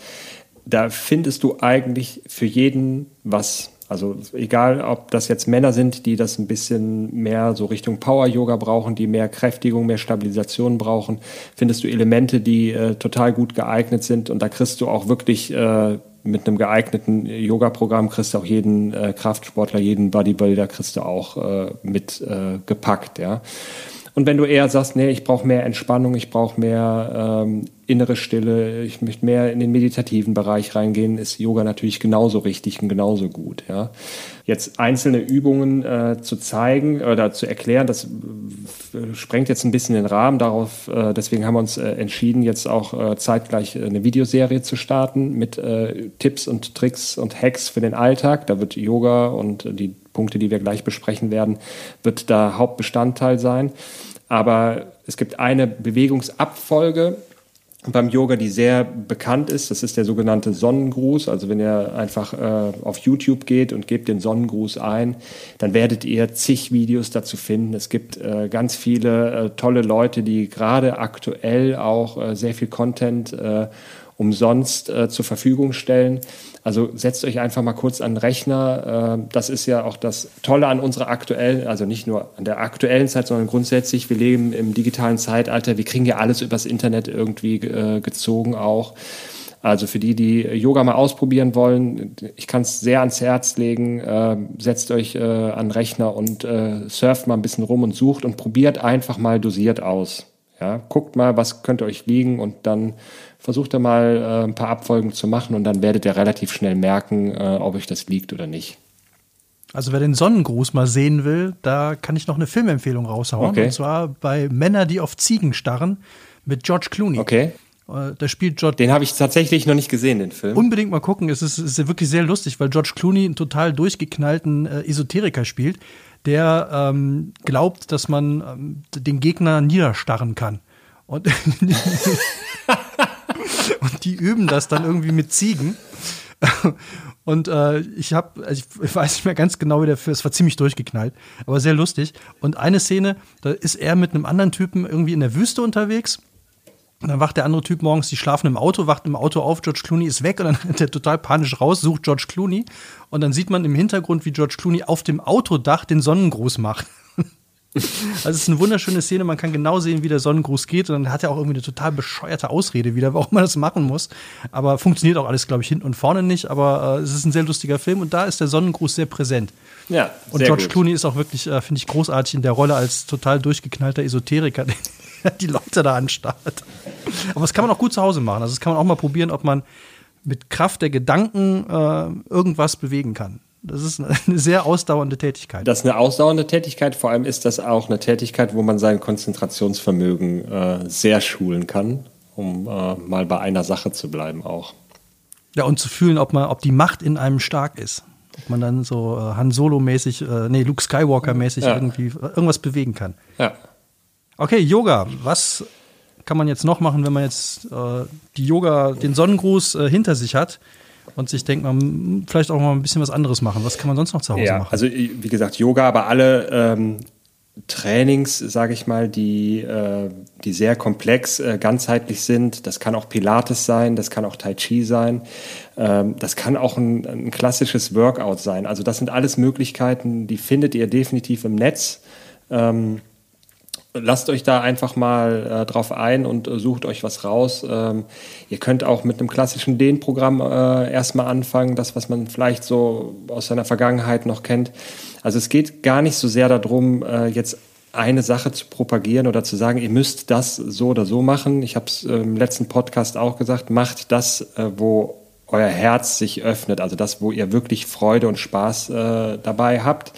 da findest du eigentlich für jeden was. Also egal, ob das jetzt Männer sind, die das ein bisschen mehr so Richtung Power-Yoga brauchen, die mehr Kräftigung, mehr Stabilisation brauchen, findest du Elemente, die äh, total gut geeignet sind. Und da kriegst du auch wirklich äh, mit einem geeigneten Yoga-Programm kriegst du auch jeden äh, Kraftsportler, jeden Bodybuilder kriegst du auch äh, mit äh, gepackt, ja. Und wenn du eher sagst, nee, ich brauche mehr Entspannung, ich brauche mehr ähm, innere Stille, ich möchte mehr in den meditativen Bereich reingehen, ist Yoga natürlich genauso richtig und genauso gut. Ja. Jetzt einzelne Übungen äh, zu zeigen oder zu erklären, das sprengt jetzt ein bisschen den Rahmen. Darauf, äh, deswegen haben wir uns äh, entschieden, jetzt auch äh, zeitgleich eine Videoserie zu starten mit äh, Tipps und Tricks und Hacks für den Alltag. Da wird Yoga und die Punkte, die wir gleich besprechen werden, wird da Hauptbestandteil sein. Aber es gibt eine Bewegungsabfolge beim Yoga, die sehr bekannt ist. Das ist der sogenannte Sonnengruß. Also wenn ihr einfach äh, auf YouTube geht und gebt den Sonnengruß ein, dann werdet ihr zig Videos dazu finden. Es gibt äh, ganz viele äh, tolle Leute, die gerade aktuell auch äh, sehr viel Content äh, umsonst äh, zur Verfügung stellen. Also setzt euch einfach mal kurz an den Rechner. Äh, das ist ja auch das Tolle an unserer aktuellen, also nicht nur an der aktuellen Zeit, sondern grundsätzlich, wir leben im digitalen Zeitalter. Wir kriegen ja alles übers Internet irgendwie äh, gezogen auch. Also für die, die Yoga mal ausprobieren wollen, ich kann es sehr ans Herz legen. Äh, setzt euch äh, an den Rechner und äh, surft mal ein bisschen rum und sucht und probiert einfach mal dosiert aus. Ja, guckt mal, was könnte euch liegen und dann versucht ihr mal äh, ein paar Abfolgen zu machen und dann werdet ihr relativ schnell merken, äh, ob euch das liegt oder nicht. Also wer den Sonnengruß mal sehen will, da kann ich noch eine Filmempfehlung raushauen. Okay. Und zwar bei Männer, die auf Ziegen starren mit George Clooney. Okay. Äh, Da spielt George Den habe ich tatsächlich noch nicht gesehen, den Film. unbedingt mal gucken. Es ist, ist wirklich sehr lustig, weil George Clooney einen total durchgeknallten äh, Esoteriker spielt, der ähm, glaubt, dass man ähm, den Gegner niederstarren kann. Und, <laughs> <laughs> <laughs> und die üben das dann irgendwie mit Ziegen. Und äh, ich habe, also ich, weiß nicht mehr ganz genau, wie der Film, es war ziemlich durchgeknallt, aber sehr lustig. Und eine Szene, da ist er mit einem anderen Typen irgendwie in der Wüste unterwegs. Und dann wacht der andere Typ morgens, die schlafen im Auto, wacht im Auto auf, George Clooney ist weg und dann <laughs> rennt er total panisch raus, sucht George Clooney und dann sieht man im Hintergrund, wie George Clooney auf dem Autodach den Sonnengruß macht. <laughs> Also es ist eine wunderschöne Szene, man kann genau sehen, wie der Sonnengruß geht und dann hat er auch irgendwie eine total bescheuerte Ausrede wieder, <laughs> warum man das machen muss. Aber funktioniert auch alles, glaube ich, hinten und vorne nicht, aber äh, es ist ein sehr lustiger Film und da ist der Sonnengruß sehr präsent. ja, Und sehr George gut. Clooney ist auch wirklich, äh, finde ich, großartig in der Rolle als total durchgeknallter Esoteriker, <laughs> der die Leute da anstarrt. Aber das kann man auch gut zu Hause machen. Also das kann man auch mal probieren, ob man mit Kraft der Gedanken äh, irgendwas bewegen kann. Das ist <laughs> eine, sehr ausdauernde Tätigkeit. Das ist eine ausdauernde Tätigkeit. Vor allem ist das auch eine Tätigkeit, wo man sein Konzentrationsvermögen äh, sehr schulen kann, um äh, mal bei einer Sache zu bleiben auch. Ja, und zu fühlen, ob man, ob die Macht in einem stark ist. Ob man dann so äh, Han Solo-mäßig, äh, nee, Luke Skywalker-mäßig Ja. irgendwie äh, irgendwas bewegen kann. Ja. Okay, Yoga. Was kann man jetzt noch machen, wenn man jetzt äh, die Yoga, den Sonnengruß hinter sich hat und sich denkt, man vielleicht auch mal ein bisschen was anderes machen? Was kann man sonst noch zu Hause Ja, machen? also wie gesagt, Yoga, aber alle ähm, Trainings, sage ich mal, die, äh, die sehr komplex, äh, ganzheitlich sind. Das kann auch Pilates sein, das kann auch Tai Chi sein, ähm, das kann auch ein, ein klassisches Workout sein. Also das sind alles Möglichkeiten, die findet ihr definitiv im Netz. Ähm, lasst euch da einfach mal äh, drauf ein und äh, sucht euch was raus. Ähm, ihr könnt auch mit einem klassischen Dehnprogramm äh, erstmal anfangen, das, was man vielleicht so aus seiner Vergangenheit noch kennt. Also es geht gar nicht so sehr darum, äh, jetzt eine Sache zu propagieren oder zu sagen, ihr müsst das so oder so machen. Ich habe es im letzten Podcast auch gesagt, macht das, äh, wo euer Herz sich öffnet, also das, wo ihr wirklich Freude und Spaß äh, dabei habt.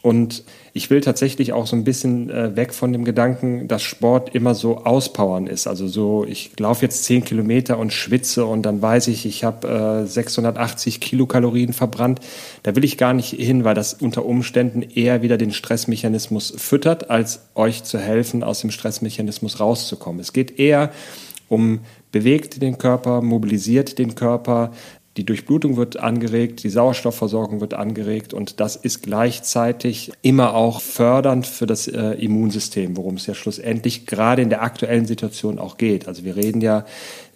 Und ich will tatsächlich auch so ein bisschen äh, weg von dem Gedanken, dass Sport immer so auspowern ist. Also so, ich laufe jetzt 10 Kilometer und schwitze und dann weiß ich, ich habe äh, 680 Kilokalorien verbrannt. Da will ich gar nicht hin, weil das unter Umständen eher wieder den Stressmechanismus füttert, als euch zu helfen, aus dem Stressmechanismus rauszukommen. Es geht eher um bewegt den Körper, mobilisiert den Körper, die Durchblutung wird angeregt, die Sauerstoffversorgung wird angeregt und das ist gleichzeitig immer auch fördernd für das äh, Immunsystem, worum es ja schlussendlich gerade in der aktuellen Situation auch geht. Also wir reden ja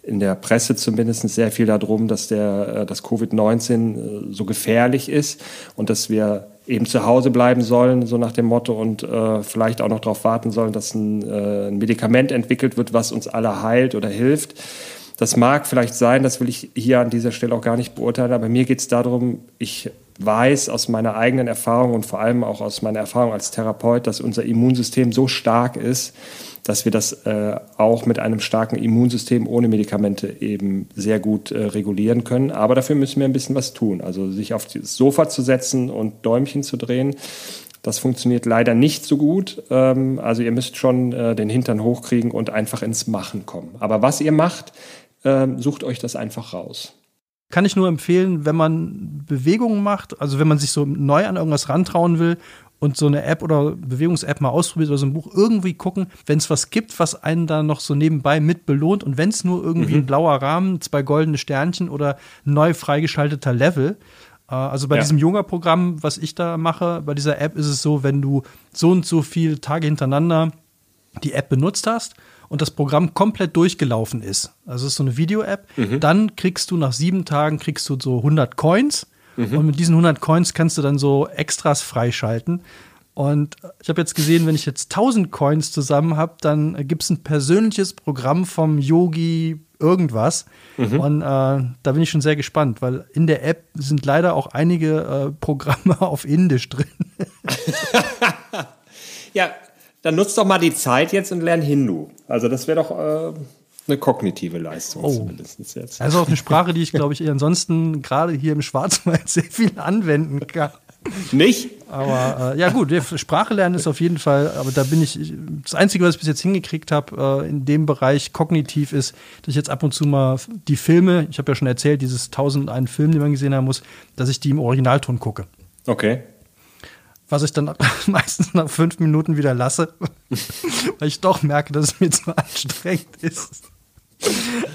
in der Presse zumindest sehr viel darum, dass der, äh, das Covid-19 äh, so gefährlich ist und dass wir eben zu Hause bleiben sollen, so nach dem Motto, und äh, vielleicht auch noch darauf warten sollen, dass ein, äh, ein Medikament entwickelt wird, was uns alle heilt oder hilft. Das mag vielleicht sein, das will ich hier an dieser Stelle auch gar nicht beurteilen, aber mir geht es darum, ich weiß aus meiner eigenen Erfahrung und vor allem auch aus meiner Erfahrung als Therapeut, dass unser Immunsystem so stark ist, dass wir das äh, auch mit einem starken Immunsystem ohne Medikamente eben sehr gut äh, regulieren können. Aber dafür müssen wir ein bisschen was tun. Also sich auf das Sofa zu setzen und Däumchen zu drehen, das funktioniert leider nicht so gut. Ähm, also ihr müsst schon äh, den Hintern hochkriegen und einfach ins Machen kommen. Aber was ihr macht, ähm, sucht euch das einfach raus. Kann ich nur empfehlen, wenn man Bewegungen macht, also wenn man sich so neu an irgendwas rantrauen will und so eine App oder Bewegungs-App mal ausprobiert oder so ein Buch irgendwie gucken, wenn es was gibt, was einen da noch so nebenbei mit belohnt und wenn es nur irgendwie ein blauer Rahmen, zwei goldene Sternchen oder neu freigeschalteter Level. Äh, Also bei Ja. diesem Yoga-Programm, was ich da mache, bei dieser App ist es so, wenn du so und so viele Tage hintereinander die App benutzt hast und das Programm komplett durchgelaufen ist, also es ist so eine Video-App, dann kriegst du nach sieben Tagen kriegst du so 100 Coins und mit diesen 100 Coins kannst du dann so Extras freischalten. Und ich habe jetzt gesehen, wenn ich jetzt 1000 Coins zusammen habe, dann gibt es ein persönliches Programm vom Yogi irgendwas. Und äh, da bin ich schon sehr gespannt, weil in der App sind leider auch einige äh, Programme <laughs> auf Indisch drin. <laughs> Ja, dann nutzt doch mal die Zeit jetzt und lern Hindu. Also das wäre doch äh, eine kognitive Leistung Oh. zumindest jetzt. Also auch eine <laughs> Sprache, die ich, glaube ich, ansonsten gerade hier im Schwarzwald sehr viel anwenden kann. Nicht? Aber äh, ja gut, Sprache lernen ist auf jeden Fall, aber da bin ich, das Einzige, was ich bis jetzt hingekriegt habe äh, in dem Bereich kognitiv ist, dass ich jetzt ab und zu mal die Filme, ich habe ja schon erzählt, dieses 1001 Film, den man gesehen haben muss, dass ich die im Originalton gucke. Okay. Was ich dann <laughs> meistens nach fünf Minuten wieder lasse, <laughs> weil ich doch merke, dass es mir zu anstrengend ist.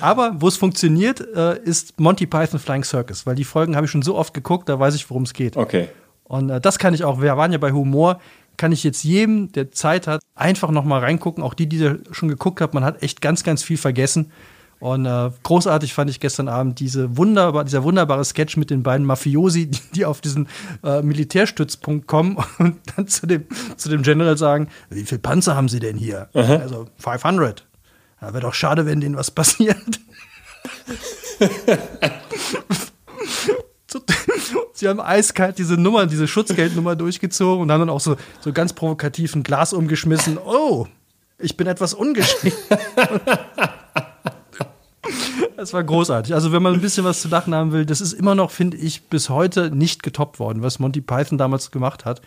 Aber wo es funktioniert, äh, ist Monty Python Flying Circus, weil die Folgen habe ich schon so oft geguckt, da weiß ich, worum es geht. Okay. Und äh, das kann ich auch, wir waren ja bei Humor, kann ich jetzt jedem, der Zeit hat, einfach noch mal reingucken. Auch die, die schon geguckt haben, man hat echt ganz, ganz viel vergessen. Und äh, großartig fand ich gestern Abend diese wunderbar, dieser wunderbare Sketch mit den beiden Mafiosi, die, die auf diesen äh, Militärstützpunkt kommen und dann zu dem, zu dem General sagen, wie viel Panzer haben sie denn hier? Aha. Also 500. Ja, Wäre doch schade, wenn denen was passiert. <laughs> Sie haben eiskalt diese Nummer, diese Schutzgeldnummer durchgezogen und haben dann auch so, so ganz provokativ ein Glas umgeschmissen. Oh, ich bin etwas ungeschickt. <laughs> Das war großartig. Also, wenn man ein bisschen was zu lachen haben will, das ist immer noch, finde ich, bis heute nicht getoppt worden, was Monty Python damals gemacht hat.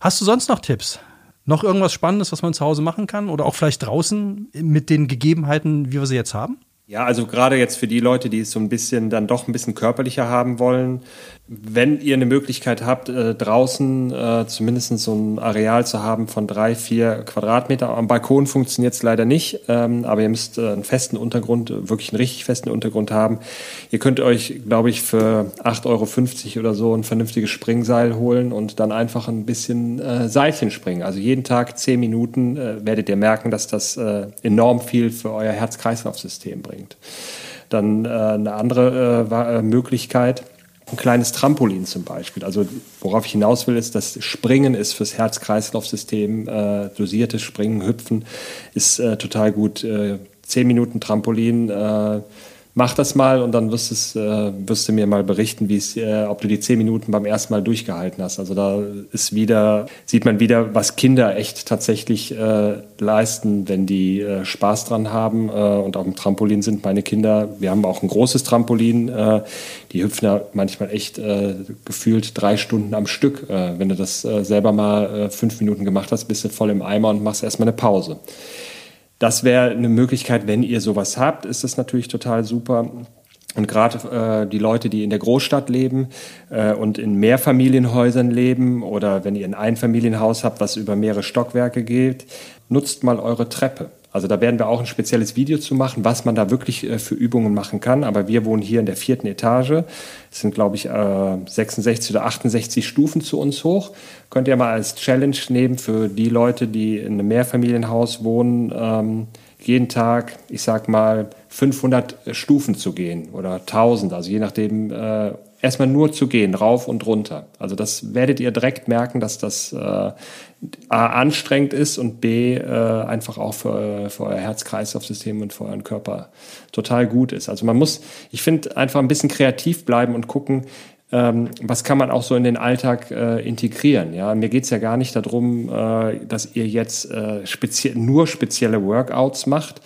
Hast du sonst noch Tipps? Noch irgendwas Spannendes, was man zu Hause machen kann? Oder auch vielleicht draußen mit den Gegebenheiten, wie wir sie jetzt haben? Ja, also gerade jetzt für die Leute, die es so ein bisschen dann doch ein bisschen körperlicher haben wollen, wenn ihr eine Möglichkeit habt, äh, draußen äh, zumindest so ein Areal zu haben von drei, vier Quadratmeter. Am Balkon funktioniert es leider nicht, ähm, aber ihr müsst äh, einen festen Untergrund, wirklich einen richtig festen Untergrund haben. Ihr könnt euch, glaube ich, für 8,50 Euro oder so ein vernünftiges Springseil holen und dann einfach ein bisschen äh, Seilchen springen. Also jeden Tag zehn Minuten äh, werdet ihr merken, dass das äh, enorm viel für euer Herz-Kreislauf-System bringt. Dann äh, eine andere äh, Möglichkeit, ein kleines Trampolin zum Beispiel. Also worauf ich hinaus will, ist, dass Springen ist fürs Herz-Kreislauf-System, äh, dosiertes Springen, Hüpfen ist äh, total gut. Äh, zehn Minuten Trampolin äh, mach das mal und dann wirst, es, äh, wirst du mir mal berichten, wie es, äh, ob du die zehn Minuten beim ersten Mal durchgehalten hast. Also da ist wieder, sieht man wieder, was Kinder echt tatsächlich äh, leisten, wenn die äh, Spaß dran haben äh, und auf dem Trampolin sind. Meine Kinder, wir haben auch ein großes Trampolin, äh, die hüpfen ja manchmal echt äh, gefühlt drei Stunden am Stück. Äh, wenn du das äh, selber mal äh, fünf Minuten gemacht hast, bist du voll im Eimer und machst erstmal eine Pause. Das wäre eine Möglichkeit, wenn ihr sowas habt, ist das natürlich total super. Und gerade äh, die Leute, die in der Großstadt leben äh, und in Mehrfamilienhäusern leben oder wenn ihr ein Einfamilienhaus habt, was über mehrere Stockwerke geht, nutzt mal eure Treppe. Also da werden wir auch ein spezielles Video zu machen, was man da wirklich äh, für Übungen machen kann. Aber wir wohnen hier in der vierten Etage. Es sind, glaube ich, äh, 66 oder 68 Stufen zu uns hoch. Könnt ihr mal als Challenge nehmen für die Leute, die in einem Mehrfamilienhaus wohnen, ähm, jeden Tag, ich sag mal, 500 Stufen zu gehen oder 1000, also je nachdem, äh, erstmal nur zu gehen, rauf und runter. Also das werdet ihr direkt merken, dass das äh, A, anstrengend ist und B, äh, einfach auch für, für euer Herz-Kreislauf-System und für euren Körper total gut ist. Also man muss, ich finde, einfach ein bisschen kreativ bleiben und gucken, ähm, was kann man auch so in den Alltag äh, integrieren. Ja, mir geht's ja gar nicht darum, äh, dass ihr jetzt äh, spezie nur spezielle Workouts macht,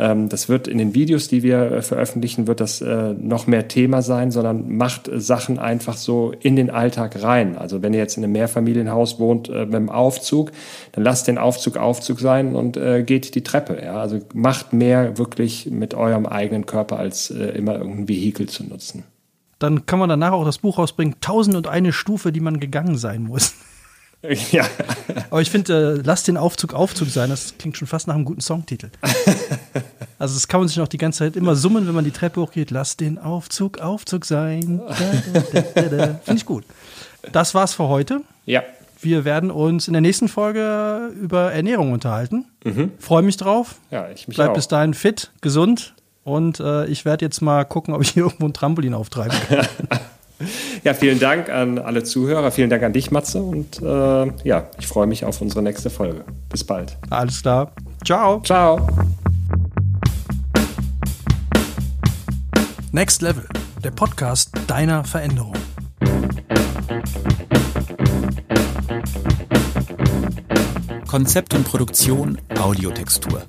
ähm, das wird in den Videos, die wir äh, veröffentlichen, wird das äh, noch mehr Thema sein, sondern macht Sachen einfach so in den Alltag rein. Also wenn ihr jetzt in einem Mehrfamilienhaus wohnt äh, mit dem Aufzug, dann lasst den Aufzug Aufzug sein und geht die Treppe. Ja? Also macht mehr wirklich mit eurem eigenen Körper, als immer irgendein Vehikel zu nutzen. Dann kann man danach auch das Buch rausbringen, Tausend und eine Stufe, die man gegangen sein muss. <laughs> Ja. Aber ich finde, äh, lass den Aufzug Aufzug sein, das klingt schon fast nach einem guten Songtitel. <laughs> Also das kann man sich noch die ganze Zeit immer summen, wenn man die Treppe hochgeht. Lass den Aufzug Aufzug sein. <laughs> Finde ich gut. Das war's für heute. Ja. Wir werden uns in der nächsten Folge über Ernährung unterhalten. Mhm. Freue mich drauf. Ja, ich mich Bleib auch. bis dahin fit, gesund und äh, ich werde jetzt mal gucken, ob ich hier irgendwo ein Trampolin auftreiben kann. <laughs> Ja, vielen Dank an alle Zuhörer. Vielen Dank an dich, Matze. Und äh, ja, ich freue mich auf unsere nächste Folge. Bis bald. Alles klar. Ciao. Ciao. Next Level, der Podcast deiner Veränderung. Konzept und Produktion Audiotextur.